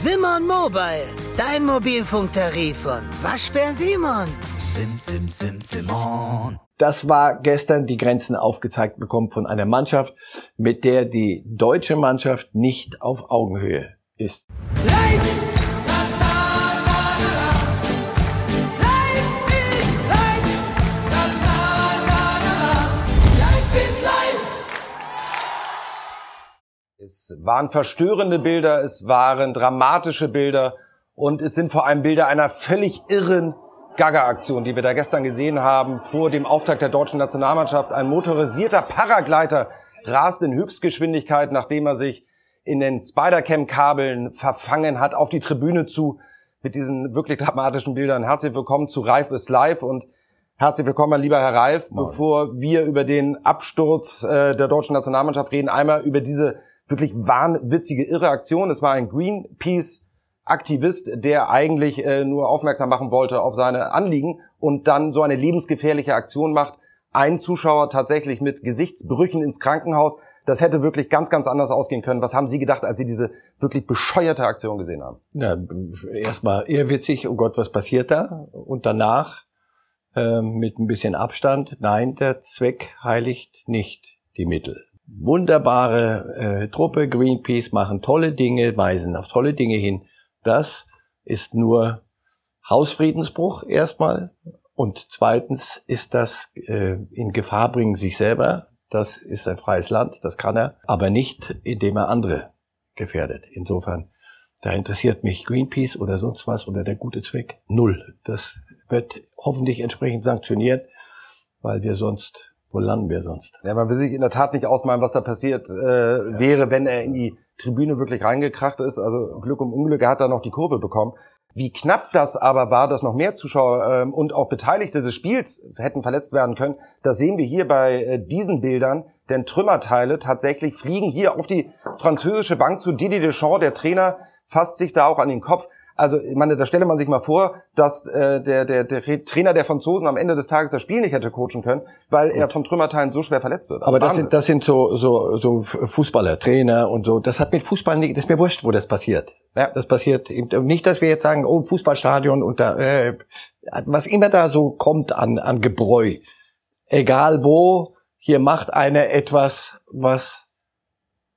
Simon Mobile, dein Mobilfunktarif von Waschbär Simon. Sim, sim, sim, Simon. Das war gestern die Grenzen aufgezeigt bekommen von einer Mannschaft, mit der die deutsche Mannschaft nicht auf Augenhöhe ist. Es waren verstörende Bilder, es waren dramatische Bilder und es sind vor allem Bilder einer völlig irren Gaga-Aktion, die wir da gestern gesehen haben, vor dem Auftakt der deutschen Nationalmannschaft. Ein motorisierter Paragleiter rast in Höchstgeschwindigkeit, nachdem er sich in den Spider-Cam-Kabeln verfangen hat, auf die Tribüne zu mit diesen wirklich dramatischen Bildern. Herzlich willkommen zu Reif ist live und herzlich willkommen, lieber Herr Reif. Bevor wir über den Absturz äh, der deutschen Nationalmannschaft reden, einmal über diese wirklich wahnwitzige, irre Aktion. Es war ein Greenpeace Aktivist, der eigentlich äh, nur aufmerksam machen wollte auf seine Anliegen und dann so eine lebensgefährliche Aktion macht. Ein Zuschauer tatsächlich mit Gesichtsbrüchen ins Krankenhaus. Das hätte wirklich ganz, ganz anders ausgehen können. Was haben Sie gedacht, als Sie diese wirklich bescheuerte Aktion gesehen haben? Ja, erstmal ehrwitzig, oh Gott, was passiert da? Und danach äh, mit ein bisschen Abstand, nein, der Zweck heiligt nicht die Mittel wunderbare äh, Truppe, Greenpeace machen tolle Dinge, weisen auf tolle Dinge hin. Das ist nur Hausfriedensbruch erstmal und zweitens ist das äh, in Gefahr bringen sich selber. Das ist ein freies Land, das kann er, aber nicht, indem er andere gefährdet. Insofern, da interessiert mich Greenpeace oder sonst was oder der gute Zweck null. Das wird hoffentlich entsprechend sanktioniert, weil wir sonst wo landen wir sonst? Ja, man will sich in der Tat nicht ausmalen, was da passiert äh, ja. wäre, wenn er in die Tribüne wirklich reingekracht ist. Also Glück um Unglück, er hat da noch die Kurve bekommen. Wie knapp das aber war, dass noch mehr Zuschauer ähm, und auch Beteiligte des Spiels hätten verletzt werden können, das sehen wir hier bei äh, diesen Bildern. Denn Trümmerteile tatsächlich fliegen hier auf die französische Bank zu. Didier Deschamps, der Trainer, fasst sich da auch an den Kopf. Also, ich meine, da stelle man sich mal vor, dass äh, der, der, der Trainer der Franzosen am Ende des Tages das Spiel nicht hätte coachen können, weil Gut. er von Trümmerteilen so schwer verletzt wird. Aber das sind, das sind so, so, so Fußballer, Trainer und so. Das hat mit Fußball nicht, das ist mir wurscht, wo das passiert. Ja. Das passiert nicht, dass wir jetzt sagen, oh, Fußballstadion und da, äh, was immer da so kommt an, an Gebräu. Egal wo, hier macht einer etwas, was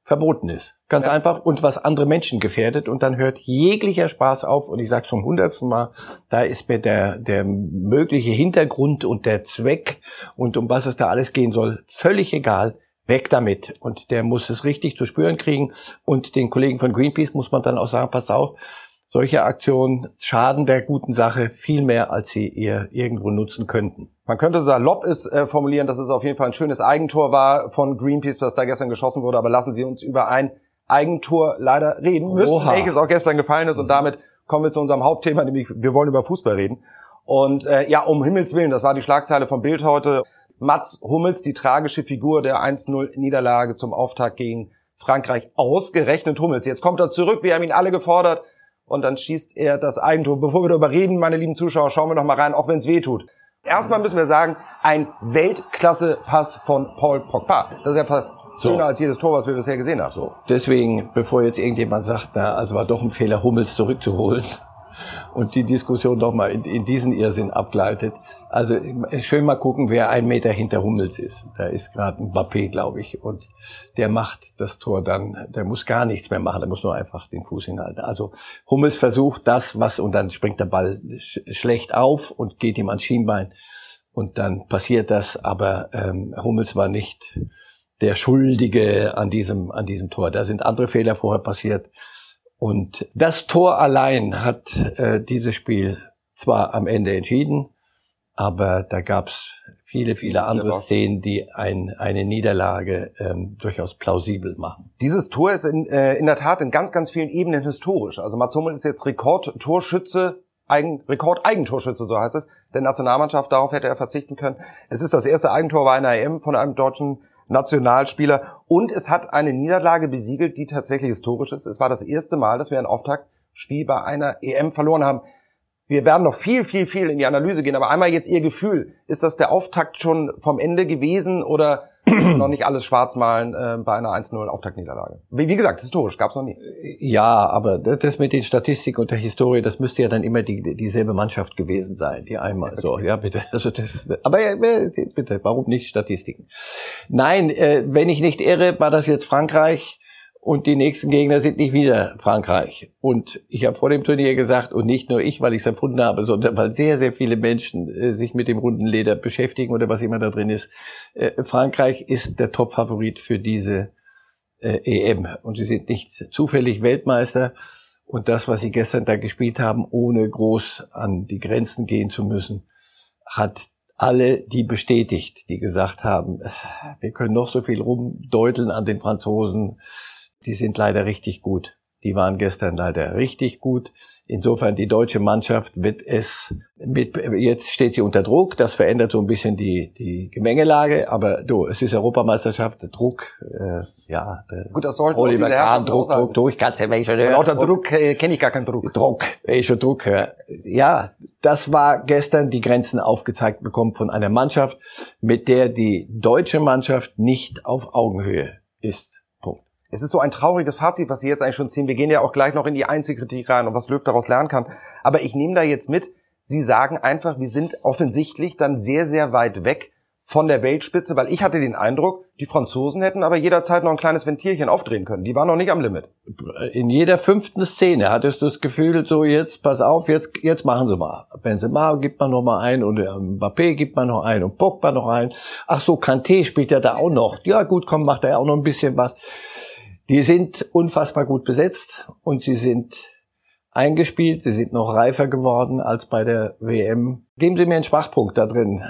verboten ist. Ganz ja. einfach. Und was andere Menschen gefährdet. Und dann hört jeglicher Spaß auf. Und ich sage zum hundertsten Mal, da ist mir der, der mögliche Hintergrund und der Zweck und um was es da alles gehen soll, völlig egal. Weg damit. Und der muss es richtig zu spüren kriegen. Und den Kollegen von Greenpeace muss man dann auch sagen, pass auf, solche Aktionen schaden der guten Sache viel mehr, als sie ihr irgendwo nutzen könnten. Man könnte salopp ist äh, formulieren, dass es auf jeden Fall ein schönes Eigentor war von Greenpeace, was da gestern geschossen wurde. Aber lassen Sie uns über ein Eigentor leider reden müssen, Oha. welches auch gestern gefallen ist. Und damit kommen wir zu unserem Hauptthema, nämlich wir wollen über Fußball reden. Und äh, ja, um Himmels Willen, das war die Schlagzeile vom Bild heute. Mats Hummels, die tragische Figur der 1-0-Niederlage zum Auftakt gegen Frankreich, ausgerechnet Hummels. Jetzt kommt er zurück, wir haben ihn alle gefordert und dann schießt er das Eigentor. Bevor wir darüber reden, meine lieben Zuschauer, schauen wir noch mal rein, auch wenn es weh tut. Erstmal müssen wir sagen, ein Weltklasse-Pass von Paul Pogba. Das ist ja fast so. schöner als jedes Tor, was wir bisher gesehen haben. So. Deswegen, bevor jetzt irgendjemand sagt, na, also war doch ein Fehler, Hummels zurückzuholen, und die Diskussion doch mal in, in diesen Irrsinn abgleitet. Also schön mal gucken, wer ein Meter hinter Hummels ist. Da ist gerade ein Mbappé, glaube ich, und der macht das Tor dann, der muss gar nichts mehr machen, der muss nur einfach den Fuß hinhalten. Also Hummels versucht das, was, und dann springt der Ball sch schlecht auf und geht ihm ans Schienbein und dann passiert das, aber ähm, Hummels war nicht der Schuldige an diesem, an diesem Tor. Da sind andere Fehler vorher passiert. Und das Tor allein hat äh, dieses Spiel zwar am Ende entschieden, aber da gab's viele, viele andere Szenen, die ein, eine Niederlage ähm, durchaus plausibel machen. Dieses Tor ist in, äh, in der Tat in ganz, ganz vielen Ebenen historisch. Also Mats Hummel ist jetzt Rekordtorschütze, Eigen, Rekord-Eigentorschütze, so heißt es, der Nationalmannschaft. Darauf hätte er verzichten können. Es ist das erste Eigentor bei einer EM von einem deutschen Nationalspieler. Und es hat eine Niederlage besiegelt, die tatsächlich historisch ist. Es war das erste Mal, dass wir ein Auftaktspiel bei einer EM verloren haben. Wir werden noch viel, viel, viel in die Analyse gehen, aber einmal jetzt Ihr Gefühl. Ist das der Auftakt schon vom Ende gewesen oder noch nicht alles schwarz malen äh, bei einer 1-0 Auftaktniederlage? Wie, wie gesagt, historisch gab's noch nie. Ja, aber das mit den Statistiken und der Historie, das müsste ja dann immer die, dieselbe Mannschaft gewesen sein, die einmal. So, ja, bitte. Also das, aber ja, bitte, warum nicht Statistiken? Nein, äh, wenn ich nicht irre, war das jetzt Frankreich und die nächsten Gegner sind nicht wieder Frankreich. Und ich habe vor dem Turnier gesagt, und nicht nur ich, weil ich es erfunden habe, sondern weil sehr, sehr viele Menschen äh, sich mit dem runden Leder beschäftigen oder was immer da drin ist. Äh, Frankreich ist der Top-Favorit für diese äh, EM. Und sie sind nicht zufällig Weltmeister. Und das, was sie gestern da gespielt haben, ohne groß an die Grenzen gehen zu müssen, hat alle die bestätigt, die gesagt haben, wir können noch so viel rumdeuteln an den Franzosen, die sind leider richtig gut. Die waren gestern leider richtig gut. Insofern die deutsche Mannschaft wird es mit, jetzt steht sie unter Druck. Das verändert so ein bisschen die, die Gemengelage. Aber du, es ist Europameisterschaft, Druck, äh, ja. Gut, das sollte Oliver Kahn, Druck, Druck, Druck, ganz wenn ich schon höre. Lauter Druck äh, kenne ich gar keinen Druck. Druck, wenn ich schon Druck höre. Ja, das war gestern die Grenzen aufgezeigt bekommen von einer Mannschaft, mit der die deutsche Mannschaft nicht auf Augenhöhe ist. Es ist so ein trauriges Fazit, was Sie jetzt eigentlich schon ziehen. Wir gehen ja auch gleich noch in die Einzelkritik rein und was Löw daraus lernen kann. Aber ich nehme da jetzt mit, Sie sagen einfach, wir sind offensichtlich dann sehr, sehr weit weg von der Weltspitze, weil ich hatte den Eindruck, die Franzosen hätten aber jederzeit noch ein kleines Ventilchen aufdrehen können. Die waren noch nicht am Limit. In jeder fünften Szene hattest du das Gefühl, so jetzt, pass auf, jetzt, jetzt machen sie mal. Benzema gibt man noch mal ein und Mbappé gibt man noch ein und Pogba noch ein. Ach so, Kanté spielt ja da auch noch. Ja gut, komm, macht er auch noch ein bisschen was. Die sind unfassbar gut besetzt und sie sind eingespielt, sie sind noch reifer geworden als bei der WM. Geben Sie mir einen Schwachpunkt da drin.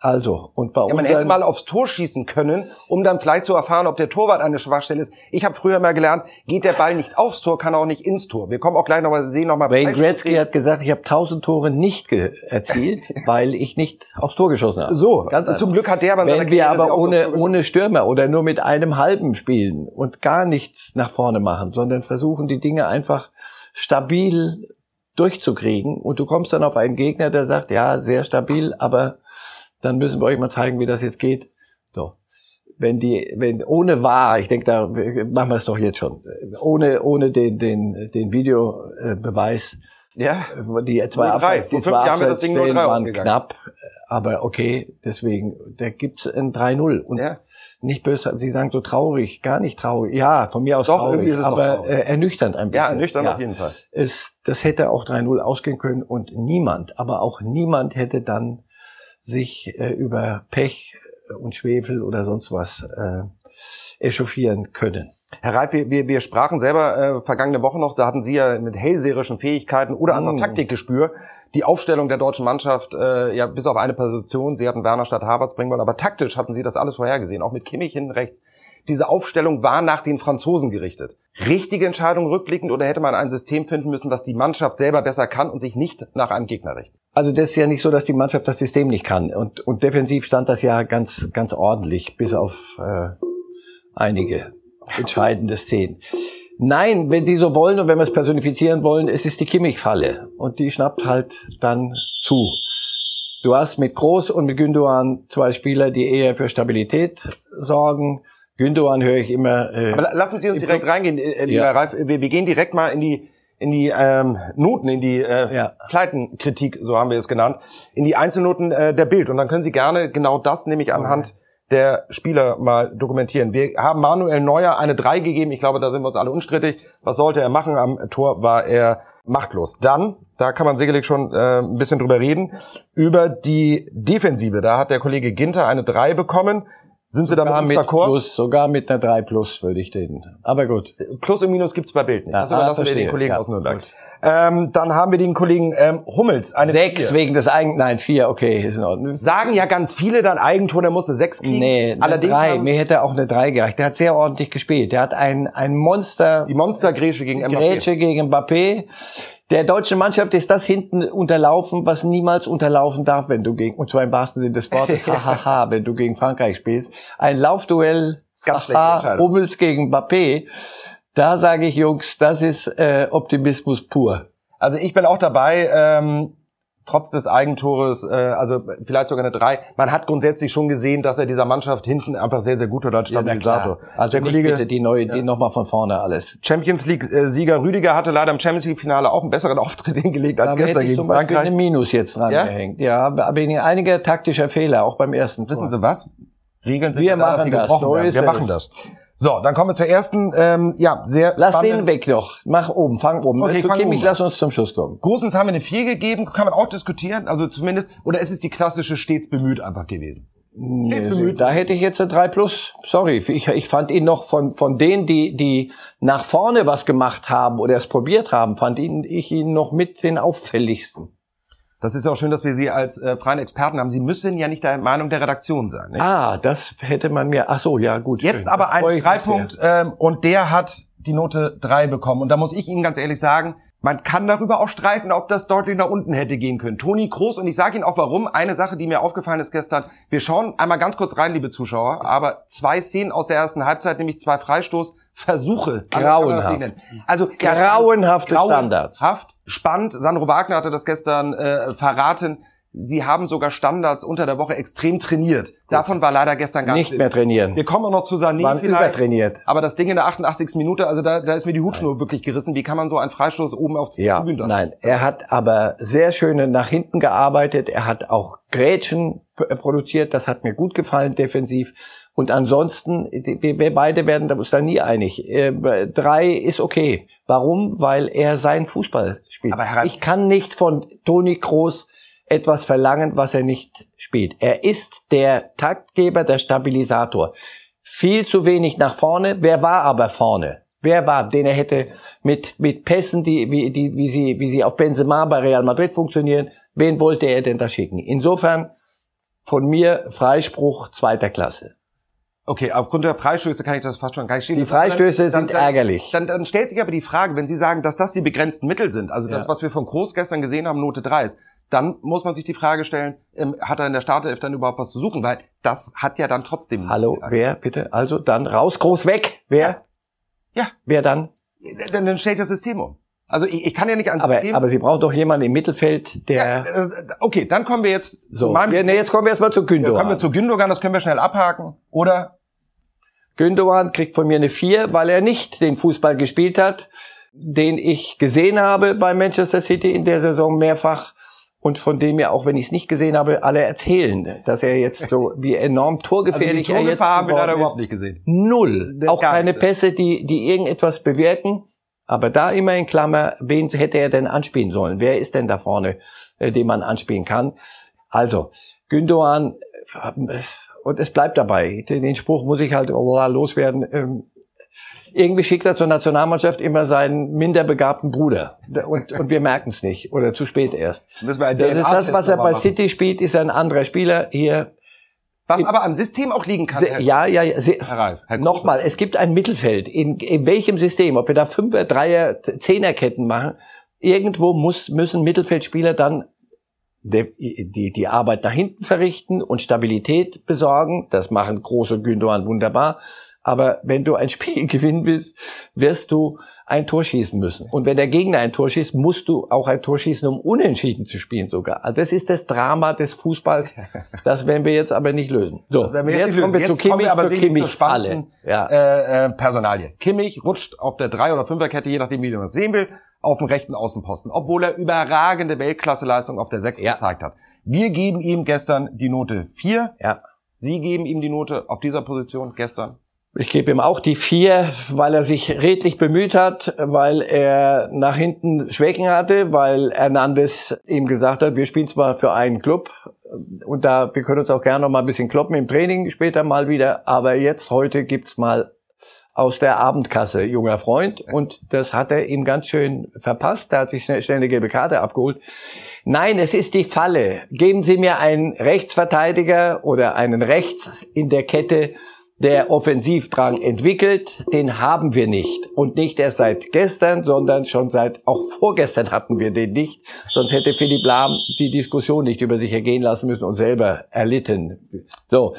Also, und bei ja, man hätte mal aufs Tor schießen können, um dann vielleicht zu erfahren, ob der Torwart eine Schwachstelle ist. Ich habe früher mal gelernt, geht der Ball nicht aufs Tor, kann er auch nicht ins Tor. Wir kommen auch gleich nochmal, sehen nochmal. Wayne Gretzky hat gesagt, ich habe tausend Tore nicht erzielt, weil ich nicht aufs Tor geschossen habe. So, Ganz zum Glück hat der aber Wenn wir aber ohne, ohne Stürmer oder nur mit einem halben spielen und gar nichts nach vorne machen, sondern versuchen die Dinge einfach stabil durchzukriegen und du kommst dann auf einen Gegner, der sagt, ja, sehr stabil, aber dann müssen wir euch mal zeigen, wie das jetzt geht. So. Wenn die, wenn ohne wahr, ich denke, da machen wir es doch jetzt schon, ohne ohne den den den Videobeweis. Ja. Die zwei Abseits, die zwei Abseitsstellen waren knapp, aber okay, deswegen, da gibt's ein 3-0 und ja. nicht böse, Sie sagen so traurig, gar nicht traurig. Ja, von mir aus doch, traurig, aber äh, ernüchternd ein bisschen. Ja, ernüchternd ja. auf jeden Fall. Es, das hätte auch 3-0 ausgehen können und niemand, aber auch niemand hätte dann sich äh, über Pech und Schwefel oder sonst was äh, echauffieren können. Herr Reif, wir, wir, wir sprachen selber äh, vergangene Woche noch, da hatten Sie ja mit hellseherischen Fähigkeiten oder einfach mm. Taktikgespür die Aufstellung der deutschen Mannschaft, äh, ja bis auf eine Position, Sie hatten Werner statt Havertz bringen wollen, aber taktisch hatten Sie das alles vorhergesehen, auch mit Kimmich hinten rechts. Diese Aufstellung war nach den Franzosen gerichtet. Richtige Entscheidung rückblickend oder hätte man ein System finden müssen, was die Mannschaft selber besser kann und sich nicht nach einem Gegner richtet? Also das ist ja nicht so, dass die Mannschaft das System nicht kann. Und, und defensiv stand das ja ganz, ganz ordentlich, bis auf äh, einige entscheidende Szenen. Nein, wenn Sie so wollen und wenn wir es personifizieren wollen, es ist die Kimmich-Falle. Und die schnappt halt dann zu. Du hast mit Groß und mit Gündogan zwei Spieler, die eher für Stabilität sorgen. Gündogan höre ich immer. Äh, Aber lassen Sie uns direkt reingehen, äh, lieber ja. Ralf. Wir, wir gehen direkt mal in die in die ähm, Noten, in die äh, ja. Pleitenkritik, so haben wir es genannt, in die Einzelnoten äh, der Bild. Und dann können Sie gerne genau das, nämlich anhand der Spieler mal dokumentieren. Wir haben Manuel Neuer eine 3 gegeben. Ich glaube, da sind wir uns alle unstrittig. Was sollte er machen? Am Tor war er machtlos. Dann, da kann man sicherlich schon äh, ein bisschen drüber reden, über die Defensive. Da hat der Kollege Ginter eine 3 bekommen. Sind Sie sogar damit mit Plus, sogar mit einer 3 Plus würde ich den. Aber gut. Plus und Minus gibt's bei Bild nicht. Ja, das überlassen wir den Kollegen ja, aus Nürnberg. Ähm, dann haben wir den Kollegen ähm, Hummels. Eine Sechs vier. wegen des Eigen... Nein, vier, okay, ist in Ordnung. Sagen ja ganz viele dann Eigentor, der muss eine Sechs kriegen. Nee, Allerdings drei. Haben, Mir hätte auch eine Drei gereicht. Der hat sehr ordentlich gespielt. Der hat ein, ein Monster... Die Monster-Grätsche gegen Mbappé. Grätsche gegen Mbappé. Der deutschen Mannschaft ist das hinten unterlaufen, was niemals unterlaufen darf, wenn du gegen, und zwar im wahrsten Sinne des Wortes, hahaha, wenn du gegen Frankreich spielst. Ein Laufduell, Ganz haha, Hummels gegen Mbappé. Da sage ich, Jungs, das ist äh, Optimismus pur. Also ich bin auch dabei. Ähm, trotz des Eigentores, äh, also vielleicht sogar eine drei. Man hat grundsätzlich schon gesehen, dass er dieser Mannschaft hinten einfach sehr, sehr gut tut als Stabilisator. Ja, also der Kollege, bitte die neue, die nochmal von vorne alles. Champions League-Sieger Rüdiger hatte leider im Champions League-Finale auch einen besseren Auftritt hingelegt als da gestern gegen zum Frankreich. ein Minus jetzt dran ja? gehängt. Ja, wegen einiger taktischer Fehler, auch beim ersten Tor. Wissen Sie was? Regeln sind wir da, machen das. So wir machen das. So, dann kommen wir zur ersten, ähm, ja, sehr Lass den weg noch. Mach oben, fang oben. Okay, fang oben. lass uns zum Schluss kommen. Großens haben wir eine 4 gegeben, kann man auch diskutieren, also zumindest, oder ist es die klassische stets bemüht einfach gewesen? Stets bemüht. Da hätte ich jetzt eine 3 plus. Sorry, ich, ich fand ihn noch von, von denen, die, die nach vorne was gemacht haben oder es probiert haben, fand ihn, ich ihn noch mit den auffälligsten. Das ist ja auch schön, dass wir Sie als äh, freien Experten haben. Sie müssen ja nicht der Meinung der Redaktion sein. Nicht? Ah, das hätte man mir. Ach so, ja gut. Jetzt schön. aber ein Streitpunkt ähm, und der hat die Note drei bekommen. Und da muss ich Ihnen ganz ehrlich sagen, man kann darüber auch streiten, ob das deutlich nach unten hätte gehen können. Toni Kroos, und ich sage Ihnen auch warum, eine Sache, die mir aufgefallen ist gestern, wir schauen einmal ganz kurz rein, liebe Zuschauer, aber zwei Szenen aus der ersten Halbzeit, nämlich zwei Freistoßversuche. Grauenhaft. Also grauenhafte Standards. Grauenhaft spannend. Sandro Wagner hatte das gestern äh, verraten. Sie haben sogar Standards unter der Woche extrem trainiert. Gut. Davon war leider gestern gar nicht mehr trainieren. Wir kommen noch zu Sané Waren vielleicht. Übertrainiert. Aber das Ding in der 88. Minute, also da, da ist mir die Hutschnur Nein. wirklich gerissen. Wie kann man so einen Freistoß oben auf ja, Tribünen Nein, er hat aber sehr schöne nach hinten gearbeitet. Er hat auch Grätschen produziert. Das hat mir gut gefallen defensiv. Und ansonsten, wir beide werden uns da nie einig. Äh, drei ist okay. Warum? Weil er sein Fußball spielt. Aber ich kann nicht von Toni Kroos etwas verlangen, was er nicht spielt. Er ist der Taktgeber, der Stabilisator. Viel zu wenig nach vorne. Wer war aber vorne? Wer war, den er hätte mit, mit Pässen, die, wie, die, wie sie, wie sie auf Benzema bei Real Madrid funktionieren, wen wollte er denn da schicken? Insofern, von mir Freispruch zweiter Klasse. Okay, aufgrund der Freistöße kann ich das fast schon gar nicht stehen. Die Freistöße dann, sind dann, ärgerlich. Dann, dann stellt sich aber die Frage, wenn Sie sagen, dass das die begrenzten Mittel sind, also das, ja. was wir von Groß gestern gesehen haben, Note 3 ist, dann muss man sich die Frage stellen, ähm, hat er in der Startelf dann überhaupt was zu suchen? Weil das hat ja dann trotzdem... Hallo, wer bitte? Also dann raus, Groß weg. Wer? Ja. ja. Wer dann? Dann, dann stellt das System um. Also ich, ich kann ja nicht ans aber, System... Aber Sie brauchen doch jemanden im Mittelfeld, der... Ja, äh, okay, dann kommen wir jetzt so, zu meinem... Nee, jetzt kommen wir erstmal zu Gündogan. Ja, kommen wir zu Gündogan, das können wir schnell abhaken. Oder Gündogan kriegt von mir eine 4, weil er nicht den Fußball gespielt hat, den ich gesehen habe bei Manchester City in der Saison mehrfach und von dem ja auch, wenn ich es nicht gesehen habe, alle erzählen, dass er jetzt so wie enorm torgefährlich also die er jetzt haben wir leider überhaupt nicht gesehen. Null. Auch keine Pässe, die die irgendetwas bewirken. Aber da immer in Klammer, wen hätte er denn anspielen sollen? Wer ist denn da vorne, äh, den man anspielen kann? Also Gündogan äh, und es bleibt dabei. Den Spruch muss ich halt loswerden. Ähm, irgendwie schickt er zur Nationalmannschaft immer seinen minder begabten Bruder. Und, und wir merken es nicht. Oder zu spät erst. Das, das ist das, was er bei machen. City spielt, ist ein anderer Spieler. Hier was aber am System auch liegen kann. Herr ja, ja, ja. Herr Ralf, Herr Nochmal, es gibt ein Mittelfeld. In, in welchem System, ob wir da Fünfer, Dreier, Zehnerketten machen, irgendwo muss, müssen Mittelfeldspieler dann die, die Arbeit nach hinten verrichten und Stabilität besorgen. Das machen große Gündogan wunderbar. Aber wenn du ein Spiel gewinnen willst, wirst du ein Tor schießen müssen. Und wenn der Gegner ein Tor schießt, musst du auch ein Tor schießen, um unentschieden zu spielen sogar. Also das ist das Drama des Fußballs. Das werden wir jetzt aber nicht lösen. So, jetzt, jetzt kommen wir jetzt zu Kimmich, wir aber zu Kimmich Falle. Ja. Äh, äh, Personalie. Kimmich rutscht auf der Drei- oder Fünferkette, je nachdem, wie man es sehen will, auf dem rechten Außenposten, obwohl er überragende Weltklasseleistung auf der Sechs ja. gezeigt hat. Wir geben ihm gestern die Note 4. Ja. Sie geben ihm die Note auf dieser Position gestern ich gebe ihm auch die vier, weil er sich redlich bemüht hat, weil er nach hinten Schwächen hatte, weil Hernandez ihm gesagt hat, wir spielen zwar für einen Club und da, wir können uns auch gerne noch mal ein bisschen kloppen im Training später mal wieder, aber jetzt, heute gibt's mal aus der Abendkasse, junger Freund. Und das hat er ihm ganz schön verpasst. Er hat sich schnell, schnell eine gelbe Karte abgeholt. Nein, es ist die Falle. Geben Sie mir einen Rechtsverteidiger oder einen Rechts in der Kette, der Offensivdrang entwickelt, den haben wir nicht. Und nicht erst seit gestern, sondern schon seit, auch vorgestern hatten wir den nicht. Sonst hätte Philipp Lahm die Diskussion nicht über sich ergehen lassen müssen und selber erlitten. So.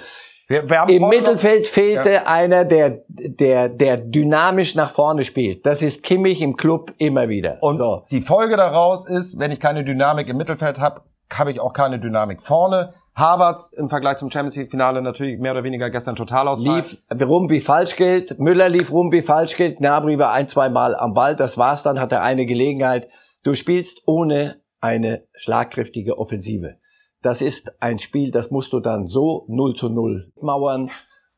Wir, wir Im Mittelfeld fehlte ja. einer, der, der, der dynamisch nach vorne spielt. Das ist Kimmich im Club immer wieder. Und so. die Folge daraus ist, wenn ich keine Dynamik im Mittelfeld habe, habe ich auch keine Dynamik vorne. Harvards im Vergleich zum Champions League Finale natürlich mehr oder weniger gestern total aus. Lief rum wie Falschgeld. Müller lief rum wie Falschgeld. Gnabry war ein, zwei Mal am Ball. Das war's dann, hat er eine Gelegenheit. Du spielst ohne eine schlagkräftige Offensive. Das ist ein Spiel, das musst du dann so 0 zu 0 mauern.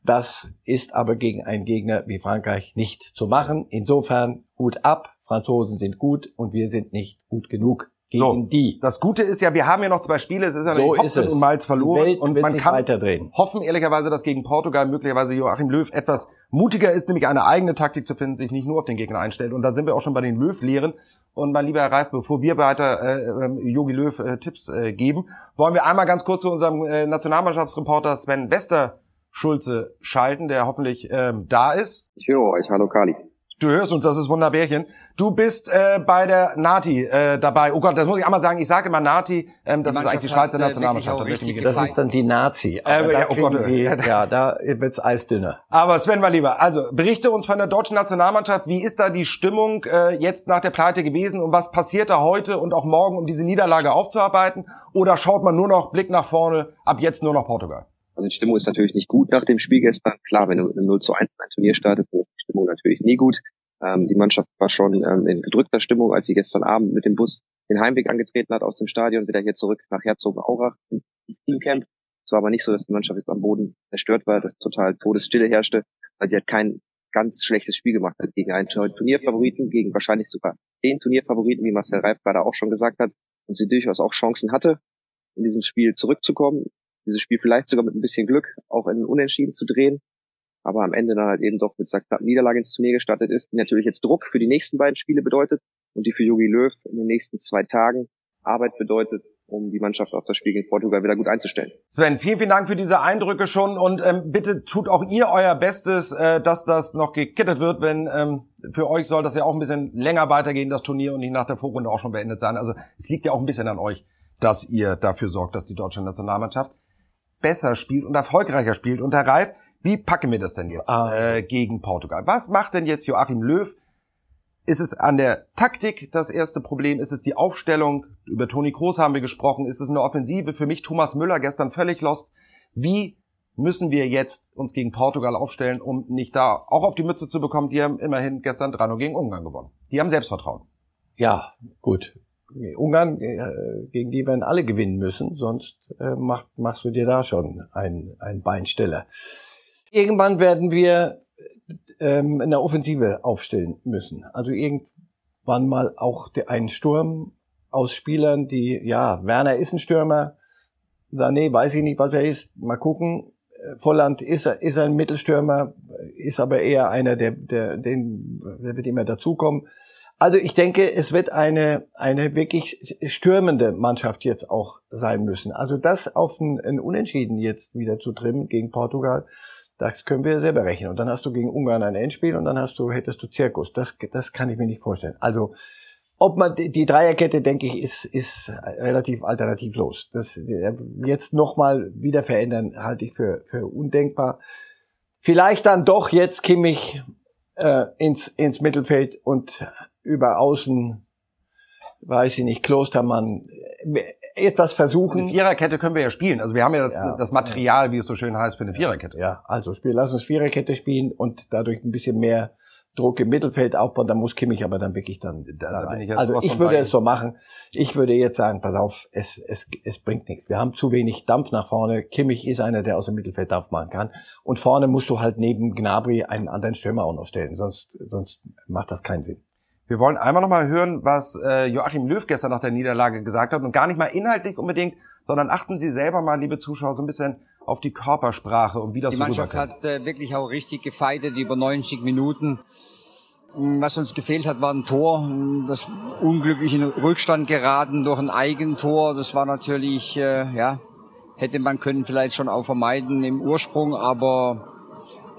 Das ist aber gegen einen Gegner wie Frankreich nicht zu machen. Insofern Hut ab. Franzosen sind gut und wir sind nicht gut genug gegen so, die. Das Gute ist ja, wir haben ja noch zwei Spiele, es ist ja so es. und Malz verloren und man kann weiterdrehen. hoffen ehrlicherweise, dass gegen Portugal möglicherweise Joachim Löw etwas mutiger ist, nämlich eine eigene Taktik zu finden, sich nicht nur auf den Gegner einstellt und da sind wir auch schon bei den Löw-Lehren und mein lieber Herr Reif, bevor wir weiter äh, ähm, Jogi Löw äh, Tipps äh, geben, wollen wir einmal ganz kurz zu unserem äh, Nationalmannschaftsreporter Sven Wester Schulze schalten, der hoffentlich ähm, da ist. Ich höre euch, hallo Kali. Du hörst uns, das ist Wunderbärchen. Du bist äh, bei der Nati äh, dabei. Oh Gott, das muss ich einmal sagen. Ich sage immer Nati. Ähm, das ist eigentlich die Schweizer äh, Nationalmannschaft. Das, das ist dann die Nazi. Aber äh, ja, oh Gott, Sie, ja, da wird's eisdünner. Aber Sven, mal lieber. Also berichte uns von der deutschen Nationalmannschaft. Wie ist da die Stimmung äh, jetzt nach der Pleite gewesen und was passiert da heute und auch morgen, um diese Niederlage aufzuarbeiten? Oder schaut man nur noch Blick nach vorne? Ab jetzt nur noch Portugal? Also die Stimmung ist natürlich nicht gut nach dem Spiel gestern. Klar, wenn du 0 zu 1 ein Turnier startest, dann ist die Stimmung natürlich nie gut. Ähm, die Mannschaft war schon ähm, in gedrückter Stimmung, als sie gestern Abend mit dem Bus den Heimweg angetreten hat aus dem Stadion, wieder hier zurück nach Herzogenaurach ins Teamcamp. Es war aber nicht so, dass die Mannschaft jetzt am Boden zerstört war, dass total Todesstille herrschte, weil sie hat kein ganz schlechtes Spiel gemacht hat gegen einen Turnierfavoriten, gegen wahrscheinlich sogar den Turnierfavoriten, wie Marcel Reif gerade auch schon gesagt hat, und sie durchaus auch Chancen hatte, in diesem Spiel zurückzukommen, dieses Spiel vielleicht sogar mit ein bisschen Glück auch in Unentschieden zu drehen aber am Ende dann halt eben doch mit Sacknappen Niederlage ins Turnier gestartet ist, die natürlich jetzt Druck für die nächsten beiden Spiele bedeutet und die für Jogi Löw in den nächsten zwei Tagen Arbeit bedeutet, um die Mannschaft auf das Spiel gegen Portugal wieder gut einzustellen. Sven, vielen, vielen Dank für diese Eindrücke schon und ähm, bitte tut auch ihr euer Bestes, äh, dass das noch gekittet wird, wenn ähm, für euch soll das ja auch ein bisschen länger weitergehen, das Turnier und nicht nach der Vorrunde auch schon beendet sein. Also es liegt ja auch ein bisschen an euch, dass ihr dafür sorgt, dass die deutsche Nationalmannschaft besser spielt und erfolgreicher spielt. Und Herr Reif, wie packen wir das denn jetzt ah. äh, gegen Portugal? Was macht denn jetzt Joachim Löw? Ist es an der Taktik das erste Problem? Ist es die Aufstellung? Über Toni Kroos haben wir gesprochen. Ist es eine Offensive? Für mich Thomas Müller gestern völlig lost. Wie müssen wir jetzt uns gegen Portugal aufstellen, um nicht da auch auf die Mütze zu bekommen? Die haben immerhin gestern 3 gegen Ungarn gewonnen. Die haben Selbstvertrauen. Ja, gut. Ungarn, äh, gegen die werden alle gewinnen müssen, sonst äh, mach, machst du dir da schon ein, ein Beinsteller. Irgendwann werden wir ähm, eine Offensive aufstellen müssen. Also irgendwann mal auch einen Sturm aus Spielern, die, ja, Werner ist ein Stürmer, Sané weiß ich nicht, was er ist, mal gucken. Volland ist, ist ein Mittelstürmer, ist aber eher einer, der, der, den, der wird immer dazukommen. Also ich denke, es wird eine, eine wirklich stürmende Mannschaft jetzt auch sein müssen. Also das auf ein, ein Unentschieden jetzt wieder zu trimmen gegen Portugal, das können wir selber rechnen. Und dann hast du gegen Ungarn ein Endspiel und dann hast du, hättest du Zirkus. Das, das kann ich mir nicht vorstellen. Also, ob man die Dreierkette, denke ich, ist, ist relativ alternativlos. Das jetzt nochmal wieder verändern, halte ich für, für undenkbar. Vielleicht dann doch jetzt Kimmich äh, ins, ins Mittelfeld und über außen, weiß ich nicht, Klostermann, etwas versuchen. Eine Viererkette können wir ja spielen. Also wir haben ja das, ja, das Material, wie es so schön heißt, für eine Viererkette. Ja, also spiel, lass uns Viererkette spielen und dadurch ein bisschen mehr Druck im Mittelfeld aufbauen, da muss Kimmich aber dann wirklich dann da, da rein. Ich also ich würde es so machen. Ich würde jetzt sagen, pass auf, es, es, es bringt nichts. Wir haben zu wenig Dampf nach vorne. Kimmich ist einer, der aus dem Mittelfeld Dampf machen kann. Und vorne musst du halt neben Gnabry einen anderen Stürmer auch noch stellen, sonst, sonst macht das keinen Sinn. Wir wollen einmal nochmal hören, was äh, Joachim Löw gestern nach der Niederlage gesagt hat und gar nicht mal inhaltlich unbedingt, sondern achten Sie selber mal, liebe Zuschauer, so ein bisschen auf die Körpersprache und wie das Die so Mannschaft hat äh, wirklich auch richtig gefeitet über 90 Minuten. Mm, was uns gefehlt hat, war ein Tor. Mm, das unglücklich in Rückstand geraten durch ein Eigentor. Das war natürlich, äh, ja, hätte man können vielleicht schon auch vermeiden im Ursprung, aber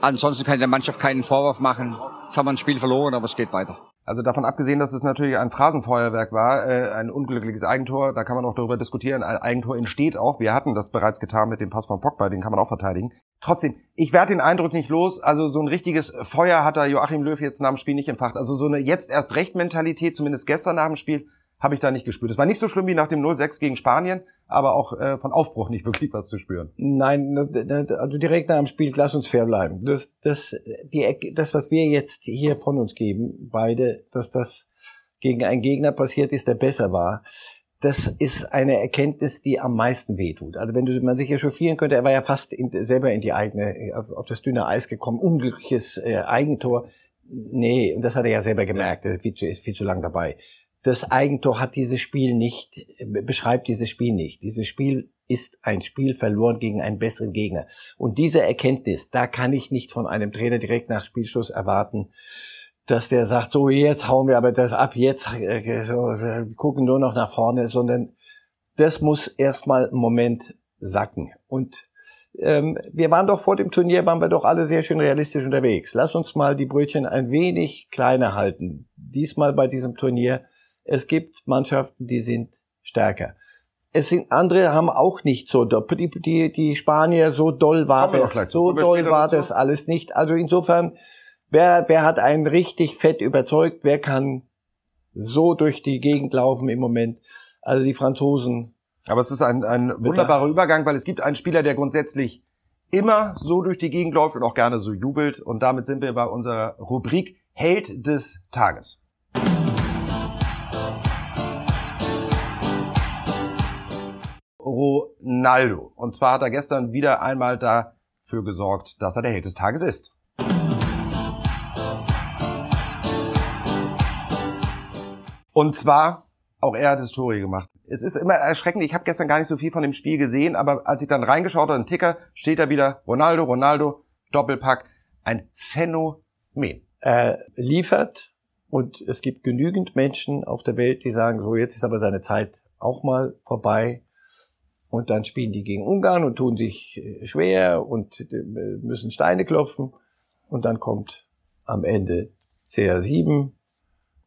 ansonsten kann der Mannschaft keinen Vorwurf machen. Jetzt haben wir ein Spiel verloren, aber es geht weiter. Also davon abgesehen, dass es natürlich ein Phrasenfeuerwerk war, äh, ein unglückliches Eigentor, da kann man auch darüber diskutieren. Ein Eigentor entsteht auch. Wir hatten das bereits getan mit dem Pass von Pogba, den kann man auch verteidigen. Trotzdem, ich werde den Eindruck nicht los. Also so ein richtiges Feuer hat da Joachim Löw jetzt nach dem Spiel nicht entfacht. Also so eine jetzt erst recht Mentalität, zumindest gestern nach dem Spiel, habe ich da nicht gespürt. Es war nicht so schlimm wie nach dem 0-6 gegen Spanien, aber auch äh, von Aufbruch nicht wirklich was zu spüren. Nein, also direkt nach dem Spiel, lass uns fair bleiben. Das, das, die, das, was wir jetzt hier von uns geben, beide, dass das gegen einen Gegner passiert ist, der besser war, das ist eine Erkenntnis, die am meisten wehtut. Also wenn du man sich echauffieren könnte, er war ja fast in, selber in die eigene, auf, auf das dünne Eis gekommen, unglückliches äh, Eigentor. Nee, und das hat er ja selber gemerkt, er ist viel zu, ist viel zu lang dabei das Eigentor hat dieses Spiel nicht, beschreibt dieses Spiel nicht. Dieses Spiel ist ein Spiel verloren gegen einen besseren Gegner. Und diese Erkenntnis, da kann ich nicht von einem Trainer direkt nach Spielschluss erwarten, dass der sagt, so jetzt hauen wir aber das ab, jetzt äh, gucken nur noch nach vorne, sondern das muss erstmal einen Moment sacken. Und ähm, wir waren doch vor dem Turnier, waren wir doch alle sehr schön realistisch unterwegs. Lass uns mal die Brötchen ein wenig kleiner halten. Diesmal bei diesem Turnier es gibt Mannschaften, die sind stärker. Es sind andere haben auch nicht so die, die, die Spanier so doll war das so doll war das alles nicht. Also insofern wer wer hat einen richtig fett überzeugt? Wer kann so durch die Gegend laufen im Moment? Also die Franzosen. Aber es ist ein, ein wunderbarer Übergang, weil es gibt einen Spieler, der grundsätzlich immer so durch die Gegend läuft und auch gerne so jubelt. Und damit sind wir bei unserer Rubrik Held des Tages. Ronaldo. Und zwar hat er gestern wieder einmal dafür gesorgt, dass er der Held des Tages ist. Und zwar, auch er hat Historie gemacht. Es ist immer erschreckend, ich habe gestern gar nicht so viel von dem Spiel gesehen, aber als ich dann reingeschaut habe, einen Ticker, steht da wieder Ronaldo, Ronaldo, Doppelpack. Ein Phänomen. Er liefert und es gibt genügend Menschen auf der Welt, die sagen, so jetzt ist aber seine Zeit auch mal vorbei. Und dann spielen die gegen Ungarn und tun sich äh, schwer und äh, müssen Steine klopfen. Und dann kommt am Ende CR7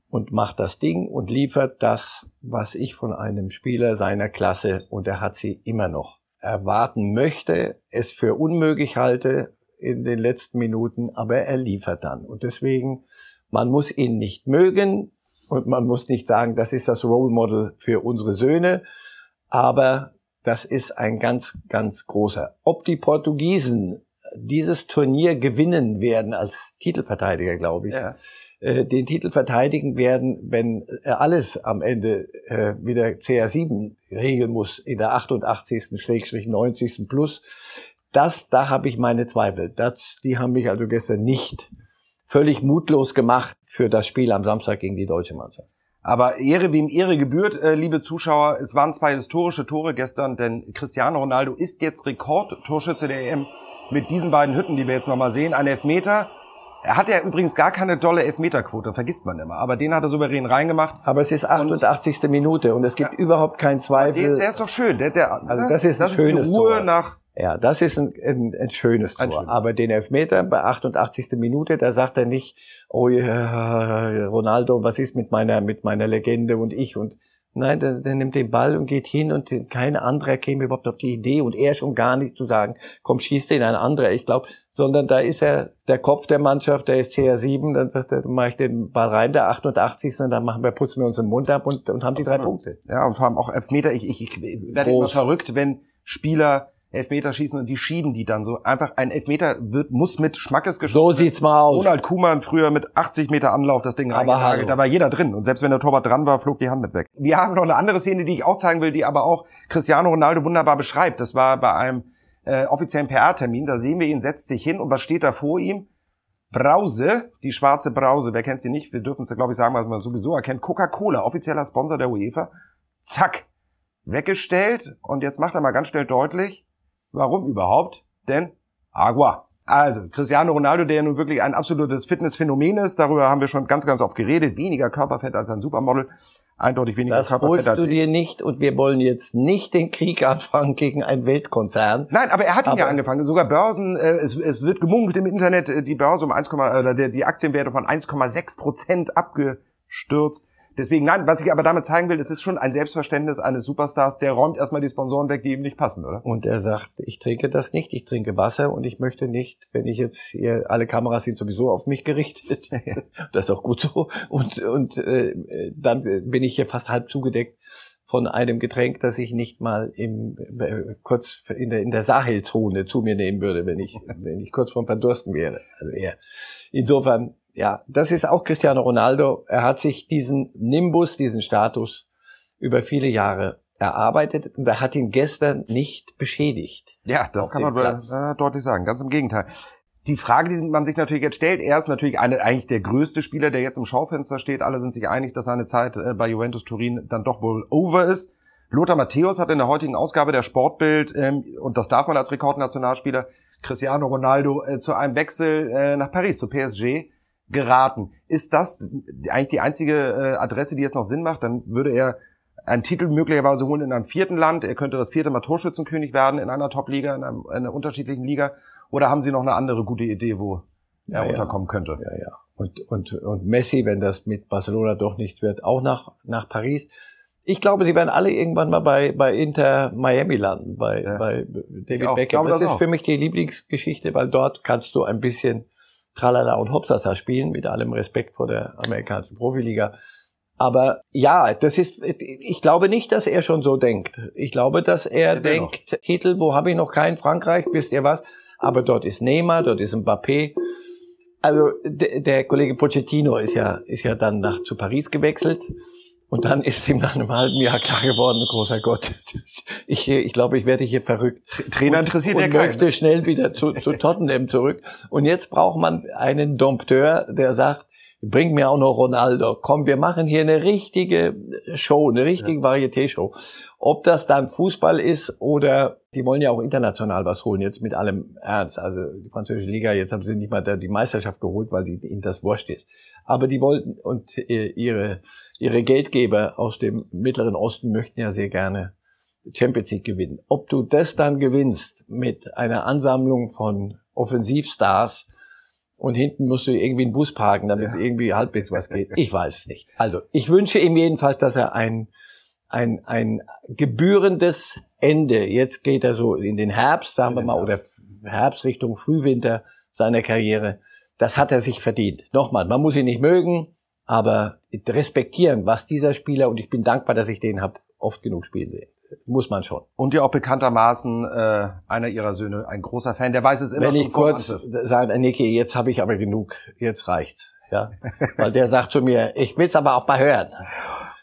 und macht das Ding und liefert das, was ich von einem Spieler seiner Klasse, und er hat sie immer noch, erwarten möchte, es für unmöglich halte in den letzten Minuten, aber er liefert dann. Und deswegen, man muss ihn nicht mögen und man muss nicht sagen, das ist das Role Model für unsere Söhne, aber das ist ein ganz, ganz großer. Ob die Portugiesen dieses Turnier gewinnen werden als Titelverteidiger, glaube ich, ja. äh, den Titel verteidigen werden, wenn er alles am Ende äh, wieder CR7 regeln muss in der 88. Schrägstrich 90. plus. Das, da habe ich meine Zweifel. Das, die haben mich also gestern nicht völlig mutlos gemacht für das Spiel am Samstag gegen die deutsche Mannschaft. Aber Ehre wem Ehre gebührt, äh, liebe Zuschauer. Es waren zwei historische Tore gestern, denn Cristiano Ronaldo ist jetzt Rekordtorschütze der EM mit diesen beiden Hütten, die wir jetzt nochmal sehen. Ein Elfmeter. Er hat ja übrigens gar keine dolle Elfmeterquote, vergisst man immer. Aber den hat er souverän reingemacht. Aber es ist 88. Und, Minute und es gibt ja, überhaupt keinen Zweifel. Der, der, ist doch schön. Der, der, also das ist ein das schönes ist die Ruhe Tor. nach ja, das ist ein, ein, ein schönes Tor. Ein schönes. Aber den Elfmeter bei 88. Minute, da sagt er nicht, oh ja, Ronaldo, was ist mit meiner, mit meiner Legende und ich und Nein, der, der nimmt den Ball und geht hin und kein anderer käme überhaupt auf die Idee und er schon gar nicht zu sagen, komm, schieß den ein anderer. Ich glaube, sondern da ist er der Kopf der Mannschaft, der ist CR7, dann sagt er, dann mache ich den Ball rein, der 88. und dann machen wir, putzen wir uns den Mund ab und, und haben die drei Punkte. Ja, und vor allem auch Elfmeter. Ich, ich, ich werde immer verrückt, wenn Spieler Elfmeter schießen und die schieben die dann so. Einfach ein Elfmeter wird, muss mit Schmackes geschossen So sieht's mal aus. Ronald Kuhmann früher mit 80 Meter Anlauf das Ding reingehagelt. Da war jeder drin. Und selbst wenn der Torwart dran war, flog die Hand mit weg. Wir haben noch eine andere Szene, die ich auch zeigen will, die aber auch Cristiano Ronaldo wunderbar beschreibt. Das war bei einem äh, offiziellen PR-Termin. Da sehen wir ihn, setzt sich hin und was steht da vor ihm? Brause, die schwarze Brause, wer kennt sie nicht? Wir dürfen es, glaube ich, sagen, was man sowieso erkennt. Coca-Cola, offizieller Sponsor der UEFA. Zack, weggestellt. Und jetzt macht er mal ganz schnell deutlich, Warum überhaupt? Denn Agua. Also, Cristiano Ronaldo, der nun wirklich ein absolutes Fitnessphänomen ist, darüber haben wir schon ganz, ganz oft geredet, weniger Körperfett als ein Supermodel, eindeutig weniger Das Körperfett holst als du dir nicht und wir wollen jetzt nicht den Krieg anfangen gegen einen Weltkonzern. Nein, aber er hat ihn ja angefangen. Sogar Börsen, äh, es, es wird gemunkelt im Internet, äh, die Börse um 1, oder der, die Aktienwerte von 1,6 Prozent abgestürzt. Deswegen, nein, was ich aber damit zeigen will, es ist schon ein Selbstverständnis eines Superstars, der räumt erstmal die Sponsoren weg, die ihm nicht passen, oder? Und er sagt, ich trinke das nicht, ich trinke Wasser und ich möchte nicht, wenn ich jetzt hier, alle Kameras sind sowieso auf mich gerichtet. das ist auch gut so. Und, und äh, dann bin ich hier fast halb zugedeckt von einem Getränk, das ich nicht mal im äh, kurz in der in der Sahelzone zu mir nehmen würde, wenn ich wenn ich kurz vorm Verdursten wäre. Also er. Insofern, ja, das ist auch Cristiano Ronaldo. Er hat sich diesen Nimbus, diesen Status über viele Jahre erarbeitet und er hat ihn gestern nicht beschädigt. Ja, das kann man äh, deutlich sagen. Ganz im Gegenteil. Die Frage, die man sich natürlich jetzt stellt, er ist natürlich eine, eigentlich der größte Spieler, der jetzt im Schaufenster steht. Alle sind sich einig, dass seine Zeit äh, bei Juventus Turin dann doch wohl over ist. Lothar Matthäus hat in der heutigen Ausgabe der Sportbild, ähm, und das darf man als Rekordnationalspieler, Cristiano Ronaldo äh, zu einem Wechsel äh, nach Paris, zu PSG, geraten. Ist das eigentlich die einzige äh, Adresse, die jetzt noch Sinn macht? Dann würde er einen Titel möglicherweise holen in einem vierten Land. Er könnte das vierte Mal Torschützenkönig werden in einer Top-Liga, in, in einer unterschiedlichen Liga. Oder haben Sie noch eine andere gute Idee, wo er Ja, ja. unterkommen könnte? Ja, ja. Und, und, und Messi, wenn das mit Barcelona doch nichts wird, auch nach, nach Paris. Ich glaube, sie werden alle irgendwann mal bei, bei Inter Miami landen, bei, Ja. bei David Beckham. glaube Das das ist auch. für mich die Lieblingsgeschichte, weil dort kannst du ein bisschen Tralala und Hopsasa spielen, mit allem Respekt vor der amerikanischen Profiliga. Aber ja, das ist, ich glaube nicht, dass er schon so denkt. Ich glaube, dass er Der will noch. denkt, Titel, wo habe ich noch keinen? Frankreich, wisst ihr was? Aber dort ist Neymar, dort ist Mbappé. Also der, der Kollege Pochettino ist ja, ist ja dann nach, zu Paris gewechselt. Und dann ist ihm nach einem halben Jahr klar geworden, großer Gott, ich, ich glaube, ich werde hier verrückt Trainer interessiert und ja keinen. möchte schnell wieder zu, zu Tottenham zurück. Und jetzt braucht man einen Dompteur, der sagt, bring mir auch noch Ronaldo. Komm, wir machen hier eine richtige Show, eine richtige Varieté-Show. Ob das dann Fußball ist oder die wollen ja auch international was holen, jetzt mit allem Ernst. Also die französische Liga, jetzt haben sie nicht mal die Meisterschaft geholt, weil ihnen das wurscht ist. Aber die wollten und äh, ihre, ihre Geldgeber aus dem Mittleren Osten möchten ja sehr gerne Champions League gewinnen. Ob du das dann gewinnst mit einer Ansammlung von Offensivstars und hinten musst du irgendwie einen Bus parken, damit irgendwie halbwegs was geht. Ich weiß es nicht. Also ich wünsche ihm jedenfalls, dass er ein, ein, ein gebührendes Ende, jetzt geht er so in den Herbst, sagen wir mal, oder Herbst Richtung Frühwinter seiner Karriere, das hat er sich verdient. Nochmal, man muss ihn nicht mögen, aber respektieren, was dieser Spieler, und ich bin dankbar, dass ich den habe, oft genug spielen sehen. Muss man schon. Und ja auch bekanntermaßen äh, einer ihrer Söhne, ein großer Fan, der weiß es immer Wenn ich kurz sage, Niki, jetzt habe ich aber genug, jetzt reicht's. Ja, weil der sagt zu mir, ich will's aber auch mal hören.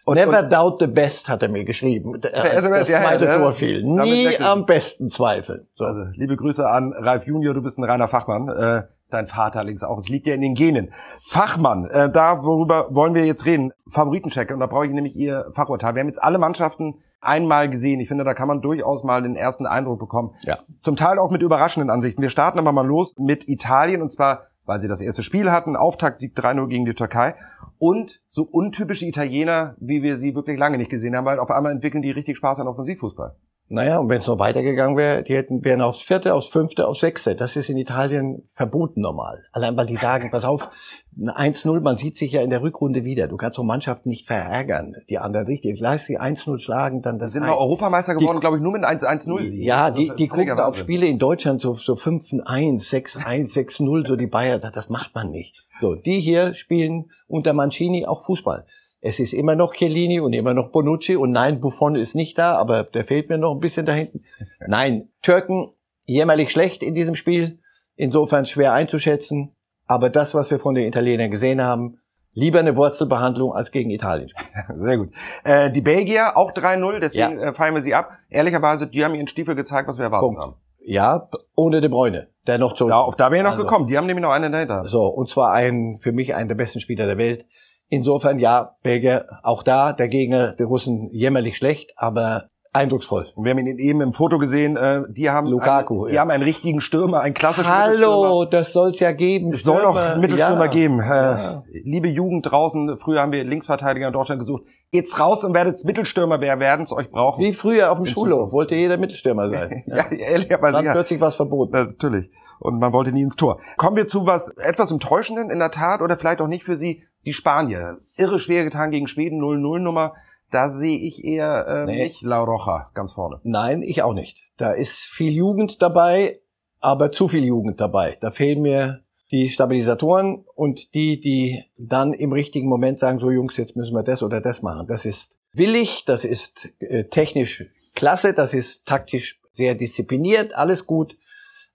Und- Never doubt the best, hat er mir geschrieben. Als SMS, das ja, zweite ja. Tor fiel. Nie am besten zweifeln. So. Also, liebe Grüße an Ralf Junior, du bist ein reiner Fachmann. Äh, dein Vater links auch. Es liegt ja in den Genen. Fachmann, äh, da worüber wollen wir jetzt reden? Favoritencheck. Und da brauche ich nämlich Ihr Fachurteil. Wir haben jetzt alle Mannschaften einmal gesehen. Ich finde, da kann man durchaus mal den ersten Eindruck bekommen. Ja. Zum Teil auch mit überraschenden Ansichten. Wir starten aber mal los mit Italien und zwar, weil sie das erste Spiel hatten. Auftaktsieg 3-0 gegen die Türkei. Und so untypische Italiener, wie wir sie wirklich lange nicht gesehen haben, weil auf einmal entwickeln die richtig Spaß an Offensivfußball. Naja, und wenn es noch weitergegangen wäre, die hätten wären aufs vierte, aufs fünfte, aufs sechste. Das ist in Italien verboten normal. Allein weil die sagen, pass auf, ein 1-0, man sieht sich ja in der Rückrunde wieder. Du kannst so Mannschaften nicht verärgern. Die anderen richtig. Lass sie 1-0 schlagen, dann das Sie sind mal Europameister geworden, glaube ich, nur mit 1-1-0 Sieg. Ja, die, die gucken auf. Spiele in Deutschland so, so 5-1, 6-1, 6-0, so die Bayern, das macht man nicht. So, die hier spielen unter Mancini auch Fußball. Es ist immer noch Chiellini und immer noch Bonucci und nein, Buffon ist nicht da, aber der fehlt mir noch ein bisschen da hinten. Nein, Türken jämmerlich schlecht in diesem Spiel, insofern schwer einzuschätzen, aber das, was wir von den Italienern gesehen haben, lieber eine Wurzelbehandlung als gegen Italien. Sehr gut. Äh, die Belgier auch 3-0, deswegen Ja. äh, feiern wir sie ab. Ehrlicherweise, die haben ihren Stiefel gezeigt, was wir erwartet Punkt. haben. Ja, ohne De Bruyne, der noch zurück. Da, auf da wäre ich noch Also. gekommen. Die haben nämlich noch einen dahinter. So, und zwar ein, für mich einen der besten Spieler der Welt. Insofern, ja, Belgier, auch da, der Gegner, die Russen jämmerlich schlecht, aber eindrucksvoll. Und wir haben ihn eben im Foto gesehen, äh, die haben Lukaku, einen, die ja. haben einen richtigen Stürmer, einen klassischen Hallo, Mittelstürmer. das soll's ja geben. Es soll noch Stürmer, Mittelstürmer ja. geben. Äh, Ja. Liebe Jugend draußen, früher haben wir Linksverteidiger in Deutschland gesucht. Geht's raus und werdet's Mittelstürmer, wer werden's euch brauchen. Wie früher auf dem Schulhof wollte jeder Mittelstürmer sein. Ja, ehrlicherweise Dann ja. plötzlich was verboten. Natürlich. Und man wollte nie ins Tor. Kommen wir zu was etwas Enttäuschenden in der Tat oder vielleicht auch nicht für Sie, die Spanier. Irre schwer getan gegen Schweden, 0-0-Nummer. Da sehe ich eher äh, Nee. nicht La Roja ganz vorne. Nein, ich auch nicht. Da ist viel Jugend dabei, aber zu viel Jugend dabei. Da fehlen mir die Stabilisatoren und die, die dann im richtigen Moment sagen, so Jungs, jetzt müssen wir das oder das machen. Das ist willig, das ist äh, technisch klasse, das ist taktisch sehr diszipliniert, alles gut.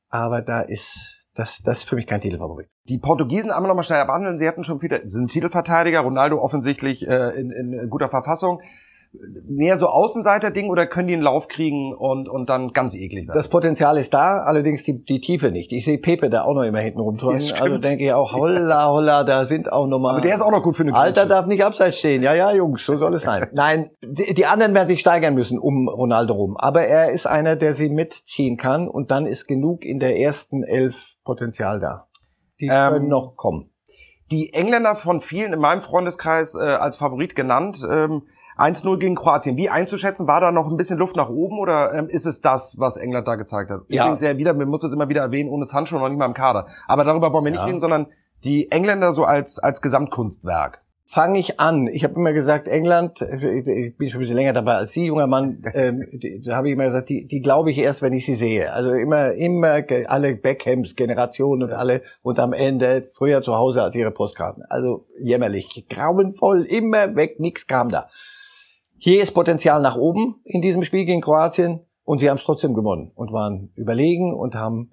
Aber da ist, das, das ist für mich kein Titelfavorit. Die Portugiesen einmal nochmal schnell abhandeln. Sie hatten schon viele, sind Titelverteidiger, Ronaldo offensichtlich äh, in, in guter Verfassung. Mehr so Außenseiter-Ding oder können die einen Lauf kriegen und, und dann ganz eklig werden? Das Potenzial ist da, allerdings die, die Tiefe nicht. Ich sehe Pepe da auch noch immer hinten rumtouren. Ja, also denke ich auch, holla, holla, da sind auch noch mal. Aber der ist auch noch gut für eine Alter Größe. darf nicht abseits stehen. Ja, ja, Jungs, so soll es sein. Nein, die, die anderen werden sich steigern müssen um Ronaldo rum. Aber er ist einer, der sie mitziehen kann und dann ist genug in der ersten Elf Potenzial da. Die Ähm, können noch kommen. Die Engländer von vielen in meinem Freundeskreis äh, als Favorit genannt. Ähm, 1-0 gegen Kroatien. Wie einzuschätzen? War da noch ein bisschen Luft nach oben oder ähm, ist es das, was England da gezeigt hat? Ja. Übrigens ja wieder, man muss es immer wieder erwähnen, ohne Sancho noch nicht mal im Kader. Aber darüber wollen wir nicht Ja. reden, sondern die Engländer so als, als Gesamtkunstwerk. Fange ich an. Ich habe immer gesagt, England, ich bin schon ein bisschen länger dabei als Sie, junger Mann, ähm, da habe ich immer gesagt, die, die glaube ich erst, wenn ich sie sehe. Also immer, immer alle Beckhams, Generationen und alle und am Ende früher zu Hause als ihre Postkarten. Also jämmerlich, grauenvoll, immer weg, nichts kam da. Hier ist Potenzial nach oben in diesem Spiel gegen Kroatien und sie haben es trotzdem gewonnen und waren überlegen und haben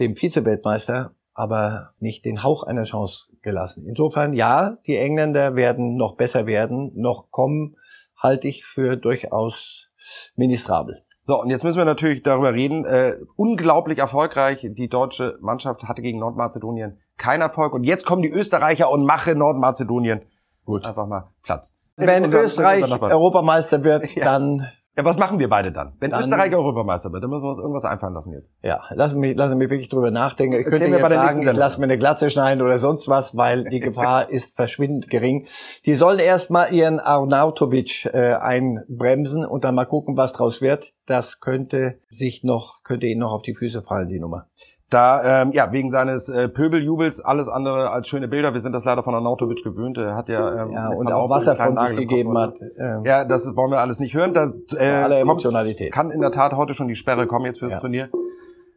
dem Vize-Weltmeister aber nicht den Hauch einer Chance gelassen. Insofern, ja, die Engländer werden noch besser werden, noch kommen, halte ich für durchaus ministrabel. So, und jetzt müssen wir natürlich darüber reden. Äh, unglaublich erfolgreich. Die deutsche Mannschaft hatte gegen Nordmazedonien keinen Erfolg. Und jetzt kommen die Österreicher und machen Nordmazedonien Gut. einfach mal Platz. Wenn Unser- Österreich. Europameister wird, Ja. dann Ja, was machen wir beide dann? Wenn Dann- Österreich Europameister wird, dann müssen wir uns irgendwas einfallen lassen jetzt. Ja, lassen mich, lassen mich wirklich drüber nachdenken. Ich könnte jetzt der sagen, nächsten ich lasse mir eine Glatze schneiden oder sonst was, weil die Gefahr ist verschwindend gering. Die sollen erstmal ihren Arnautovic äh, einbremsen und dann mal gucken, was draus wird. Das könnte sich noch, könnte ihnen noch auf die Füße fallen, die Nummer. Da, ähm, ja, wegen seines äh, Pöbeljubels alles andere als schöne Bilder. Wir sind das leider von Arnautovic gewöhnt. Er hat ja, ähm, Ja, und auch was er von sich gegeben hat. äh, Ja, das wollen wir alles nicht hören. Da äh, Alle kommt, Emotionalität. kann in der Tat heute schon die Sperre kommen jetzt fürs Ja. Turnier.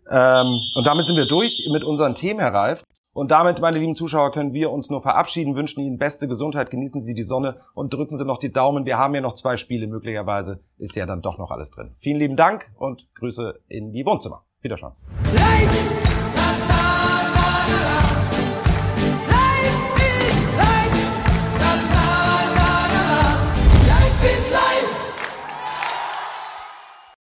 Ähm, und damit sind wir durch mit unseren Themen, Herr Reif. Und damit, meine lieben Zuschauer, können wir uns nur verabschieden, wünschen Ihnen beste Gesundheit, genießen Sie die Sonne und drücken Sie noch die Daumen. Wir haben ja noch zwei Spiele, möglicherweise ist ja dann doch noch alles drin. Vielen lieben Dank und Grüße in die Wohnzimmer. Wiederschauen. Live